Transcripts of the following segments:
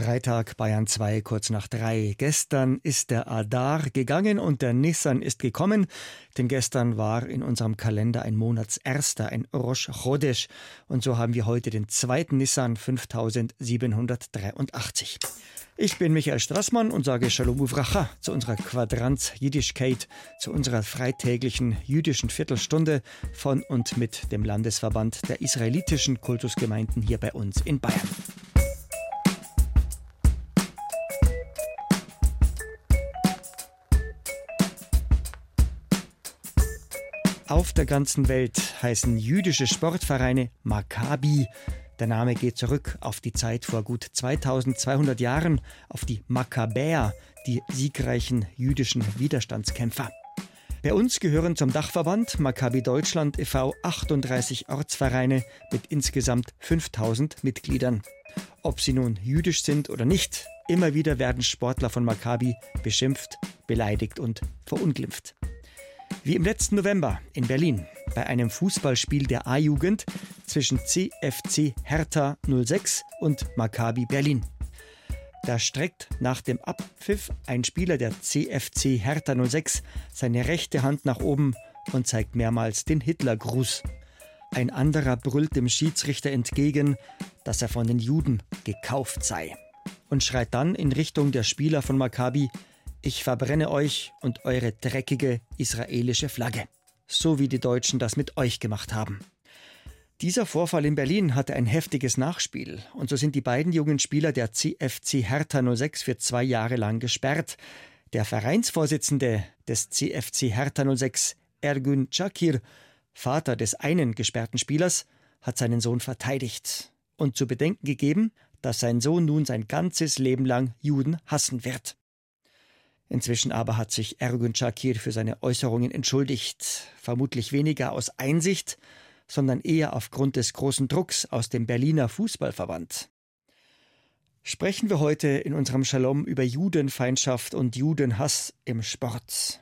Freitag Bayern 2 kurz nach drei. Gestern ist der Adar gegangen und der Nissan ist gekommen, denn gestern war in unserem Kalender ein Monatserster, ein Rosh Chodesh und so haben wir heute den zweiten Nissan 5783. Ich bin Michael Strassmann und sage Shalom Uvracha zu unserer Quadranz Jiddischkeit, zu unserer freitäglichen jüdischen Viertelstunde von und mit dem Landesverband der israelitischen Kultusgemeinden hier bei uns in Bayern. Auf der ganzen Welt heißen jüdische Sportvereine Maccabi. Der Name geht zurück auf die Zeit vor gut 2200 Jahren, auf die Makkabäer, die siegreichen jüdischen Widerstandskämpfer. Bei uns gehören zum Dachverband Maccabi Deutschland e.V. 38 Ortsvereine mit insgesamt 5000 Mitgliedern. Ob sie nun jüdisch sind oder nicht, immer wieder werden Sportler von Maccabi beschimpft, beleidigt und verunglimpft. Wie im letzten November in Berlin bei einem Fußballspiel der A-Jugend zwischen CFC Hertha 06 und Maccabi Berlin. Da streckt nach dem Abpfiff ein Spieler der CFC Hertha 06 seine rechte Hand nach oben und zeigt mehrmals den Hitlergruß. Ein anderer brüllt dem Schiedsrichter entgegen, dass er von den Juden gekauft sei und schreit dann in Richtung der Spieler von Maccabi ich verbrenne euch und eure dreckige israelische Flagge. So wie die Deutschen das mit euch gemacht haben. Dieser Vorfall in Berlin hatte ein heftiges Nachspiel und so sind die beiden jungen Spieler der CFC Hertha 06 für zwei Jahre lang gesperrt. Der Vereinsvorsitzende des CFC Hertha 06, Ergün Çakir, Vater des einen gesperrten Spielers, hat seinen Sohn verteidigt und zu bedenken gegeben, dass sein Sohn nun sein ganzes Leben lang Juden hassen wird. Inzwischen aber hat sich Ergun Shakir für seine Äußerungen entschuldigt, vermutlich weniger aus Einsicht, sondern eher aufgrund des großen Drucks aus dem Berliner Fußballverband. Sprechen wir heute in unserem Shalom über Judenfeindschaft und Judenhass im Sport.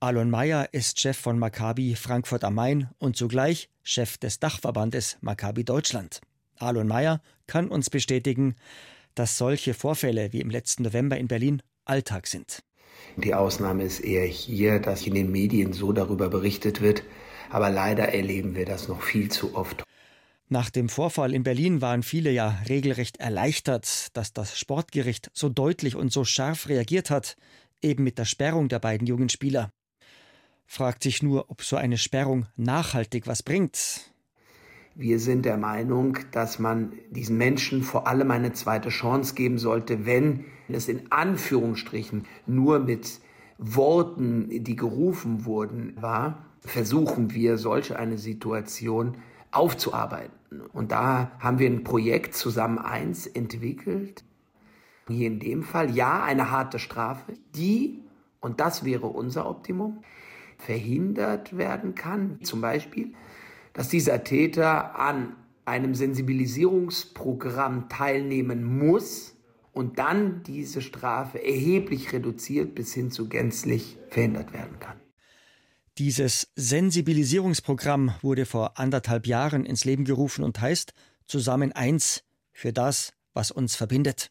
Alon Mayer ist Chef von Maccabi Frankfurt am Main und zugleich Chef des Dachverbandes Maccabi Deutschland. Alon Mayer kann uns bestätigen, dass solche Vorfälle wie im letzten November in Berlin Alltag sind. Die Ausnahme ist eher hier, dass in den Medien so darüber berichtet wird, aber leider erleben wir das noch viel zu oft. Nach dem Vorfall in Berlin waren viele ja regelrecht erleichtert, dass das Sportgericht so deutlich und so scharf reagiert hat, eben mit der Sperrung der beiden jungen Spieler. Fragt sich nur, ob so eine Sperrung nachhaltig was bringt. Wir sind der Meinung, dass man diesen Menschen vor allem eine zweite Chance geben sollte, wenn es in Anführungsstrichen nur mit Worten, die gerufen wurden, war, versuchen wir solch eine Situation aufzuarbeiten. Und da haben wir ein Projekt zusammen eins entwickelt. Hier in dem Fall ja eine harte Strafe, die, und das wäre unser Optimum, verhindert werden kann. Zum Beispiel dass dieser Täter an einem Sensibilisierungsprogramm teilnehmen muss und dann diese Strafe erheblich reduziert bis hin zu gänzlich verhindert werden kann. Dieses Sensibilisierungsprogramm wurde vor anderthalb Jahren ins Leben gerufen und heißt Zusammen eins für das, was uns verbindet.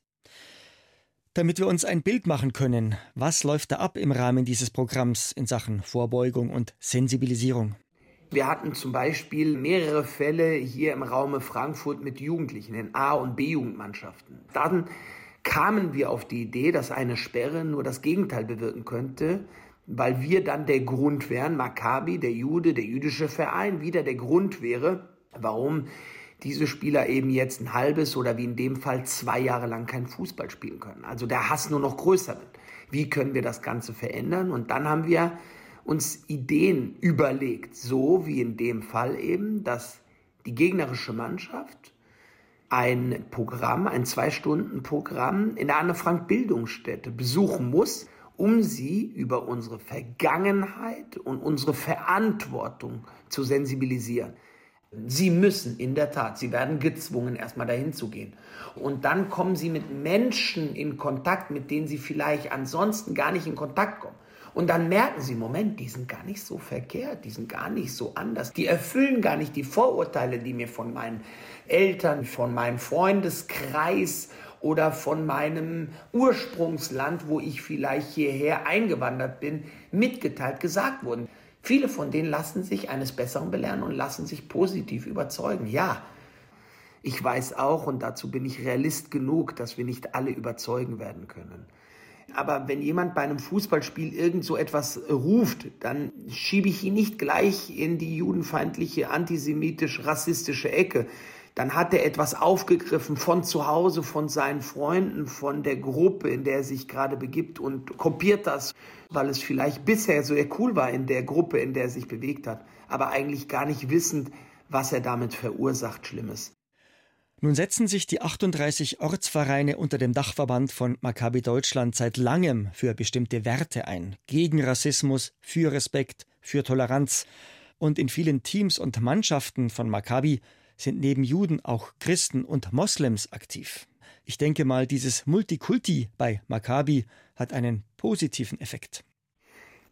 Damit wir uns ein Bild machen können, was läuft da ab im Rahmen dieses Programms in Sachen Vorbeugung und Sensibilisierung? Wir hatten zum Beispiel mehrere Fälle hier im Raume Frankfurt mit Jugendlichen in A- und B-Jugendmannschaften. Dann kamen wir auf die Idee, dass eine Sperre nur das Gegenteil bewirken könnte, weil wir dann der Grund wären, Maccabi, der Jude, der jüdische Verein, wieder der Grund wäre, warum diese Spieler eben jetzt ein halbes oder wie in dem Fall zwei Jahre lang kein Fußball spielen können. Also der Hass nur noch größer wird. Wie können wir das Ganze verändern? Und dann haben wir uns Ideen überlegt, so wie in dem Fall eben, dass die gegnerische Mannschaft ein Programm, ein Zwei-Stunden-Programm in der Anne-Frank-Bildungsstätte besuchen muss, um sie über unsere Vergangenheit und unsere Verantwortung zu sensibilisieren. Sie müssen in der Tat, sie werden gezwungen, erstmal dahin zu gehen. Und dann kommen sie mit Menschen in Kontakt, mit denen sie vielleicht ansonsten gar nicht in Kontakt kommen. Und dann merken sie, Moment, die sind gar nicht so verkehrt, die sind gar nicht so anders, die erfüllen gar nicht die Vorurteile, die mir von meinen Eltern, von meinem Freundeskreis oder von meinem Ursprungsland, wo ich vielleicht hierher eingewandert bin, mitgeteilt, gesagt wurden. Viele von denen lassen sich eines Besseren belehren und lassen sich positiv überzeugen. Ja, ich weiß auch, und dazu bin ich Realist genug, dass wir nicht alle überzeugen werden können. Aber wenn jemand bei einem Fußballspiel irgend so etwas ruft, dann schiebe ich ihn nicht gleich in die judenfeindliche, antisemitisch-rassistische Ecke. Dann hat er etwas aufgegriffen von zu Hause, von seinen Freunden, von der Gruppe, in der er sich gerade begibt und kopiert das, weil es vielleicht bisher so cool war in der Gruppe, in der er sich bewegt hat, aber eigentlich gar nicht wissend, was er damit verursacht Schlimmes. Nun setzen sich die 38 Ortsvereine unter dem Dachverband von Maccabi Deutschland seit langem für bestimmte Werte ein. Gegen Rassismus, für Respekt, für Toleranz. Und in vielen Teams und Mannschaften von Maccabi sind neben Juden auch Christen und Moslems aktiv. Ich denke mal, dieses Multikulti bei Maccabi hat einen positiven Effekt.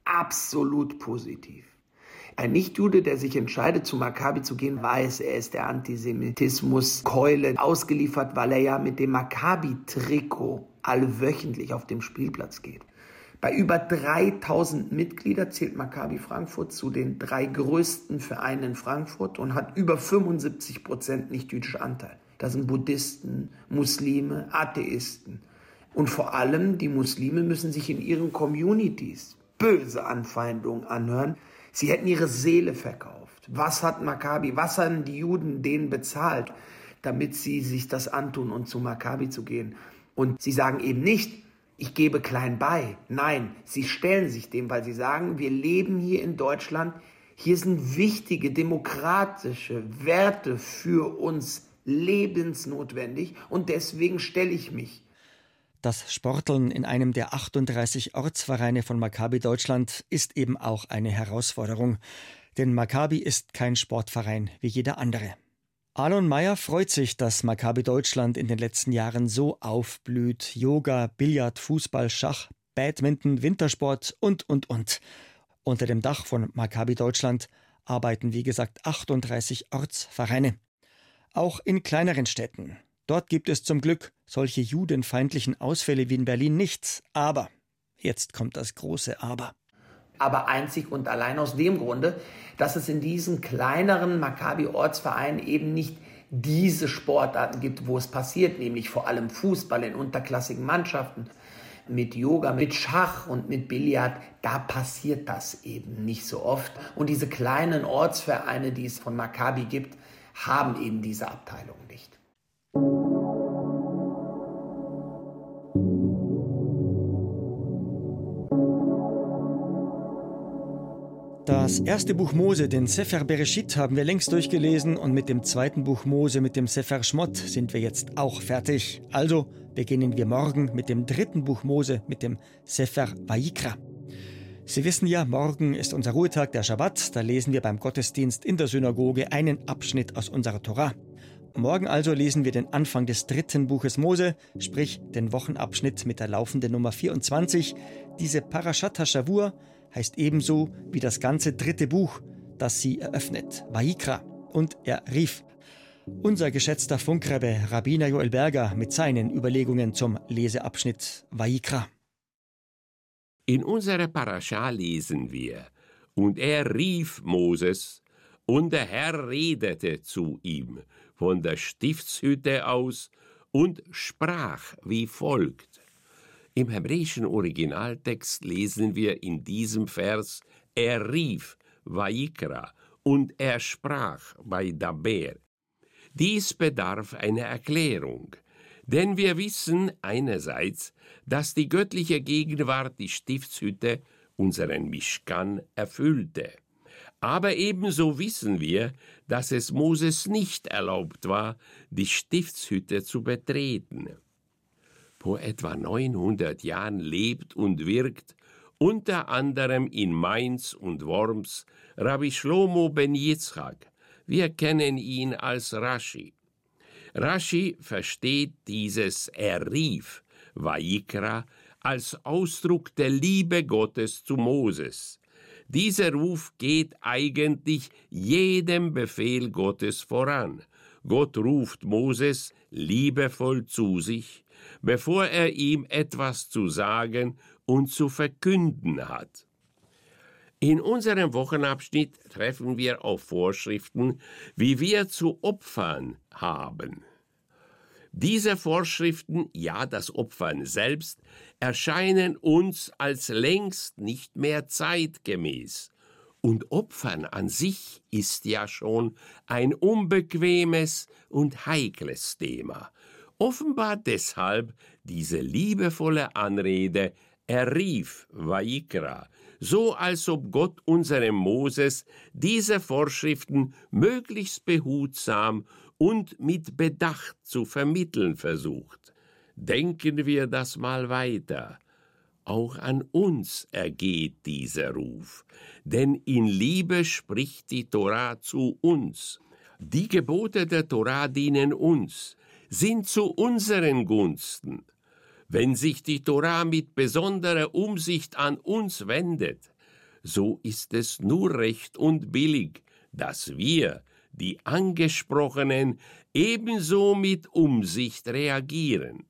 Absolut positiv. Ein Nichtjude, der sich entscheidet, zu Maccabi zu gehen, weiß, er ist der Antisemitismus-Keule ausgeliefert, weil er ja mit dem Maccabi-Trikot allwöchentlich auf dem Spielplatz geht. Bei über 3000 Mitgliedern zählt Maccabi Frankfurt zu den drei größten Vereinen in Frankfurt und hat über 75 Prozent nicht-jüdische Anteil. Das sind Buddhisten, Muslime, Atheisten. Und vor allem die Muslime müssen sich in ihren Communities böse Anfeindungen anhören, Sie hätten ihre Seele verkauft. Was hat Maccabi, was haben die Juden denen bezahlt, damit sie sich das antun und zu Maccabi zu gehen? Und sie sagen eben nicht, ich gebe klein bei. Nein, sie stellen sich dem, weil sie sagen, wir leben hier in Deutschland, hier sind wichtige demokratische Werte für uns lebensnotwendig und deswegen stelle ich mich. Das Sporteln in einem der 38 Ortsvereine von Maccabi Deutschland ist eben auch eine Herausforderung. Denn Maccabi ist kein Sportverein wie jeder andere. Alon Meyer freut sich, dass Maccabi Deutschland in den letzten Jahren so aufblüht. Yoga, Billard, Fußball, Schach, Badminton, Wintersport und, und, und. Unter dem Dach von Maccabi Deutschland arbeiten, wie gesagt, 38 Ortsvereine. Auch in kleineren Städten. Dort gibt es zum Glück solche judenfeindlichen Ausfälle wie in Berlin nicht. Aber, jetzt kommt das große Aber. Aber einzig und allein aus dem Grunde, dass es in diesen kleineren Maccabi-Ortsvereinen eben nicht diese Sportarten gibt, wo es passiert, nämlich vor allem Fußball in unterklassigen Mannschaften. Mit Yoga, mit Schach und mit Billard, da passiert das eben nicht so oft. Und diese kleinen Ortsvereine, die es von Maccabi gibt, haben eben diese Abteilung nicht. Das erste Buch Mose, den Sefer Bereshit, haben wir längst durchgelesen und mit dem zweiten Buch Mose, mit dem Sefer Schmott, sind wir jetzt auch fertig. Also beginnen wir morgen mit dem dritten Buch Mose, mit dem Sefer Vayikra. Sie wissen ja, morgen ist unser Ruhetag, der Schabbat. Da lesen wir beim Gottesdienst in der Synagoge einen Abschnitt aus unserer Torah. Morgen also lesen wir den Anfang des dritten Buches Mose, sprich den Wochenabschnitt mit der laufenden Nummer 24. Diese Parashat HaShavur heißt ebenso wie das ganze dritte Buch, das sie eröffnet, Vaikra. Und er rief. Unser geschätzter Funkrebbe Rabbiner Joel Berger mit seinen Überlegungen zum Leseabschnitt Vaikra. In unserer Parascha lesen wir, und er rief Moses, und der Herr redete zu ihm von der Stiftshütte aus und sprach wie folgt. Im hebräischen Originaltext lesen wir in diesem Vers, er rief, Vaikra, und er sprach bei Daber. Dies bedarf einer Erklärung, denn wir wissen einerseits, dass die göttliche Gegenwart die Stiftshütte, unseren Mischkan, erfüllte. Aber ebenso wissen wir, dass es Moses nicht erlaubt war, die Stiftshütte zu betreten vor etwa 900 Jahren lebt und wirkt, unter anderem in Mainz und Worms, Rabbi Shlomo ben Yitzchak. Wir kennen ihn als Rashi. Rashi versteht dieses Er rief, Vaikra, als Ausdruck der Liebe Gottes zu Moses. Dieser Ruf geht eigentlich jedem Befehl Gottes voran. Gott ruft Moses liebevoll zu sich, bevor er ihm etwas zu sagen und zu verkünden hat. In unserem Wochenabschnitt treffen wir auf Vorschriften, wie wir zu opfern haben. Diese Vorschriften, ja das Opfern selbst, erscheinen uns als längst nicht mehr zeitgemäß. Und Opfern an sich ist ja schon ein unbequemes und heikles Thema. Offenbar deshalb diese liebevolle Anrede, er rief Vaikra, so als ob Gott unserem Moses diese Vorschriften möglichst behutsam und mit Bedacht zu vermitteln versucht. Denken wir das mal weiter. Auch an uns ergeht dieser Ruf, denn in Liebe spricht die Torah zu uns. Die Gebote der Torah dienen uns, sind zu unseren Gunsten. Wenn sich die Torah mit besonderer Umsicht an uns wendet, so ist es nur recht und billig, dass wir, die Angesprochenen, ebenso mit Umsicht reagieren.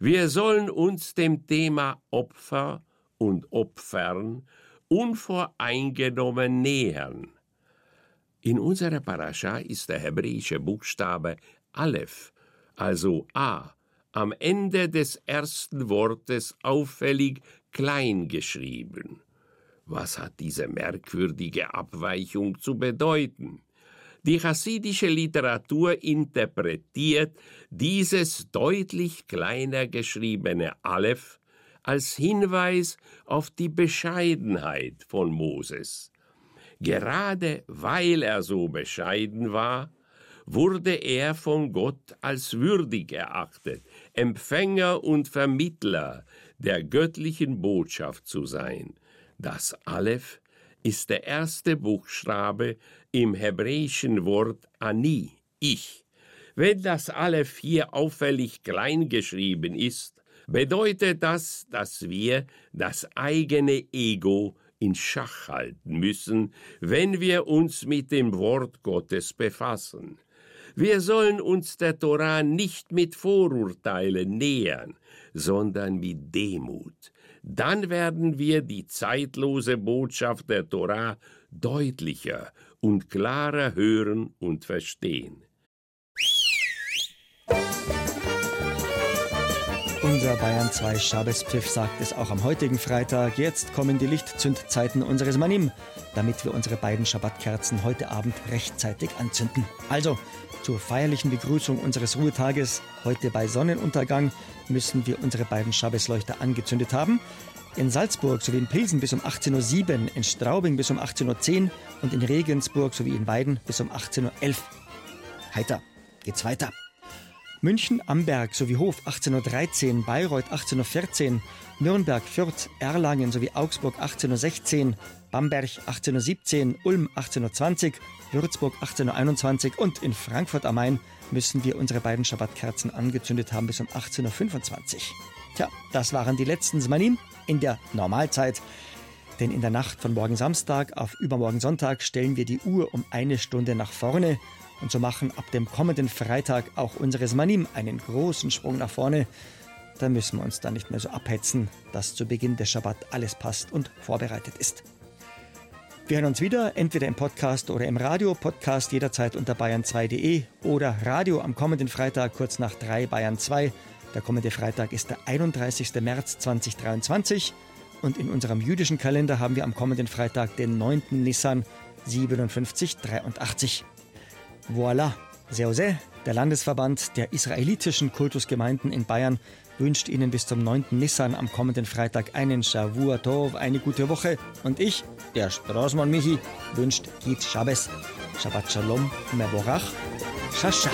Wir sollen uns dem Thema Opfer und Opfern unvoreingenommen nähern. In unserer Parascha ist der hebräische Buchstabe Aleph, also A, am Ende des ersten Wortes auffällig klein geschrieben. Was hat diese merkwürdige Abweichung zu bedeuten? Die chassidische Literatur interpretiert dieses deutlich kleiner geschriebene Aleph als Hinweis auf die Bescheidenheit von Moses. Gerade weil er so bescheiden war, wurde er von Gott als würdig erachtet, Empfänger und Vermittler der göttlichen Botschaft zu sein. Das Aleph ist der erste Buchstabe im hebräischen Wort Ani, ich. Wenn das Aleph hier auffällig klein geschrieben ist, bedeutet das, dass wir das eigene Ego in Schach halten müssen, wenn wir uns mit dem Wort Gottes befassen. Wir sollen uns der Torah nicht mit Vorurteilen nähern, sondern mit Demut. Dann werden wir die zeitlose Botschaft der Torah deutlicher und klarer hören und verstehen. Unser Bayern 2 Schabespfiff sagt es auch am heutigen Freitag. Jetzt kommen die Lichtzündzeiten unseres Manim, damit wir unsere beiden Schabbatkerzen heute Abend rechtzeitig anzünden. Also, zur feierlichen Begrüßung unseres Ruhetages, heute bei Sonnenuntergang, müssen wir unsere beiden Schabbesleuchter angezündet haben. In Salzburg sowie in Pilsen bis um 18.07 Uhr, in Straubing bis um 18.10 Uhr und in Regensburg sowie in Weiden bis um 18.11 Uhr. Heiter, geht's weiter. München, Amberg sowie Hof 18.13 Uhr, Bayreuth 18.14 Uhr, Nürnberg, Fürth, Erlangen sowie Augsburg 18.16 Uhr, Bamberg 18.17 Uhr, Ulm 18.20 Uhr, Würzburg 18.21 Uhr und in Frankfurt am Main müssen wir unsere beiden Schabbatkerzen angezündet haben bis um 18.25 Uhr. Tja, das waren die letzten Smanim in der Normalzeit. Denn in der Nacht von morgen Samstag auf übermorgen Sonntag stellen wir die Uhr um eine Stunde nach vorne und so machen ab dem kommenden Freitag auch unsere Smanim einen großen Sprung nach vorne. Da müssen wir uns dann nicht mehr so abhetzen, dass zu Beginn des Schabbat alles passt und vorbereitet ist. Wir hören uns wieder, entweder im Podcast oder im Radio. Podcast jederzeit unter bayern2.de oder Radio am kommenden Freitag kurz nach 3 Bayern 2. Der kommende Freitag ist der 31. März 2023 und in unserem jüdischen Kalender haben wir am kommenden Freitag den 9. Nissan 5783. Voilà, Seose, der Landesverband der israelitischen Kultusgemeinden in Bayern, wünscht Ihnen bis zum 9. Nissan am kommenden Freitag einen Shavua Tov, eine gute Woche. Und ich, der Straßmann Michi, wünscht Git Shabbos, Shabbat Shalom, Mevorach, Shasha.